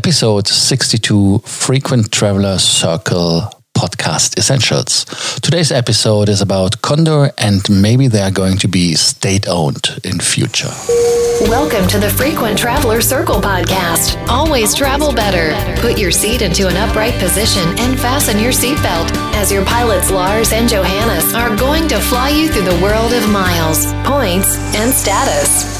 episode 62 Frequent Traveler Circle podcast essentials. Today's episode is about Condor and maybe they are going to be state owned in future. Welcome to the Frequent Traveler Circle podcast. Always travel better. Put your seat into an upright position and fasten your seatbelt as your pilots Lars and Johannes are going to fly you through the world of miles, points, and status.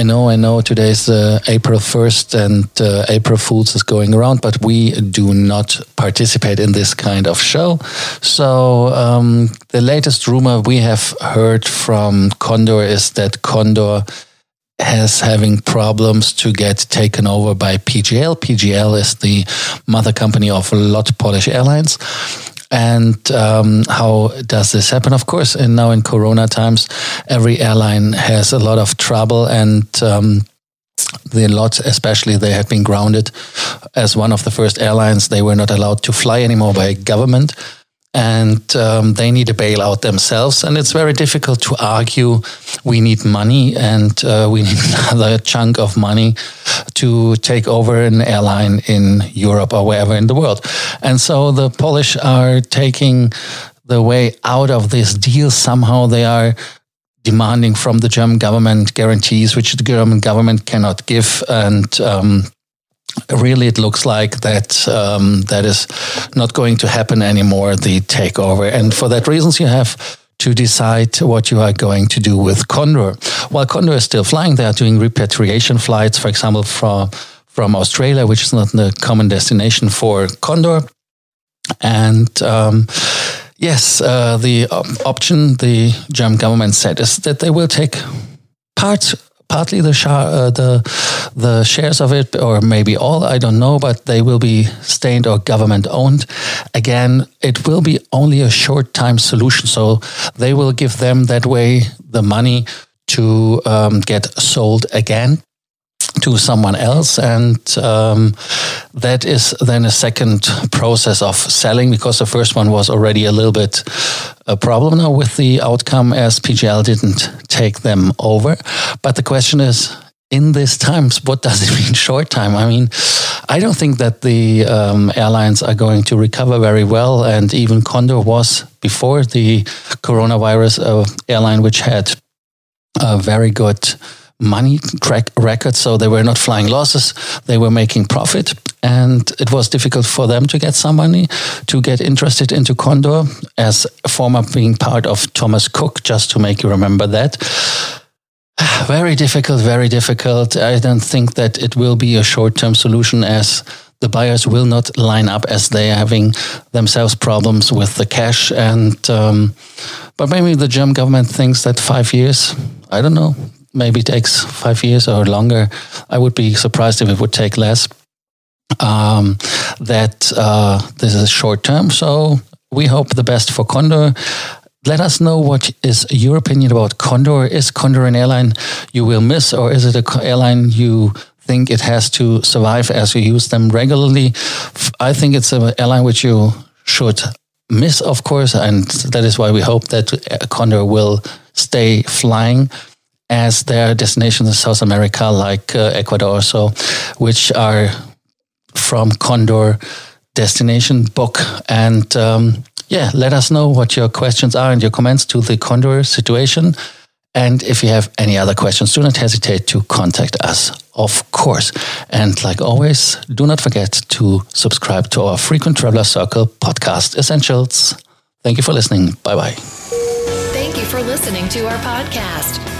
I know, I know today's uh, April 1st and uh, April Fools is going around, but we do not participate in this kind of show. So, um, the latest rumor we have heard from Condor is that Condor has having problems to get taken over by PGL. PGL is the mother company of a LOT Polish airlines. And um, how does this happen? Of course, and now in Corona times, every airline has a lot of trouble, and um, the LOT, especially, they had been grounded as one of the first airlines. They were not allowed to fly anymore by government and um, they need a bailout themselves. And it's very difficult to argue we need money and uh, we need another chunk of money to take over an airline in Europe or wherever in the world. And so the Polish are taking the way out of this deal. Somehow they are demanding from the German government guarantees, which the German government cannot give. And um, really it looks like that um, that is not going to happen anymore the takeover. And for that reasons you have to decide what you are going to do with condor. While condor is still flying they are doing repatriation flights for example from from australia which is not the common destination for condor. And um, yes uh, the op- option the german government said is that they will take part partly the uh, the the shares of it, or maybe all. I don't know, but they will be stained or government owned. Again, it will be only a short time solution, so they will give them that way the money to um, get sold again to someone else. And um, that is then a second process of selling because the first one was already a little bit a problem now with the outcome as PGL didn't take them over. But the question is, in these times, what does it mean short time? I mean, I don't think that the um, airlines are going to recover very well. And even Condor was before the coronavirus uh, airline, which had a very good money track record. So they were not flying losses. They were making profit. And it was difficult for them to get some money to get interested into Condor as former being part of Thomas Cook, just to make you remember that. Very difficult, very difficult. I don't think that it will be a short term solution as the buyers will not line up as they are having themselves problems with the cash. And, um, but maybe the German government thinks that five years, I don't know, maybe takes five years or longer. I would be surprised if it would take less. Um, that uh, this is short term. So we hope the best for Condor. Let us know what is your opinion about Condor. Is Condor an airline you will miss, or is it an airline you think it has to survive as you use them regularly? I think it's an airline which you should miss, of course, and that is why we hope that Condor will stay flying as their destinations in South America, like uh, Ecuador, so which are from Condor destination book. And um, yeah, let us know what your questions are and your comments to the Condor situation. And if you have any other questions, do not hesitate to contact us, of course. And like always, do not forget to subscribe to our Frequent Traveler Circle podcast essentials. Thank you for listening. Bye bye. Thank you for listening to our podcast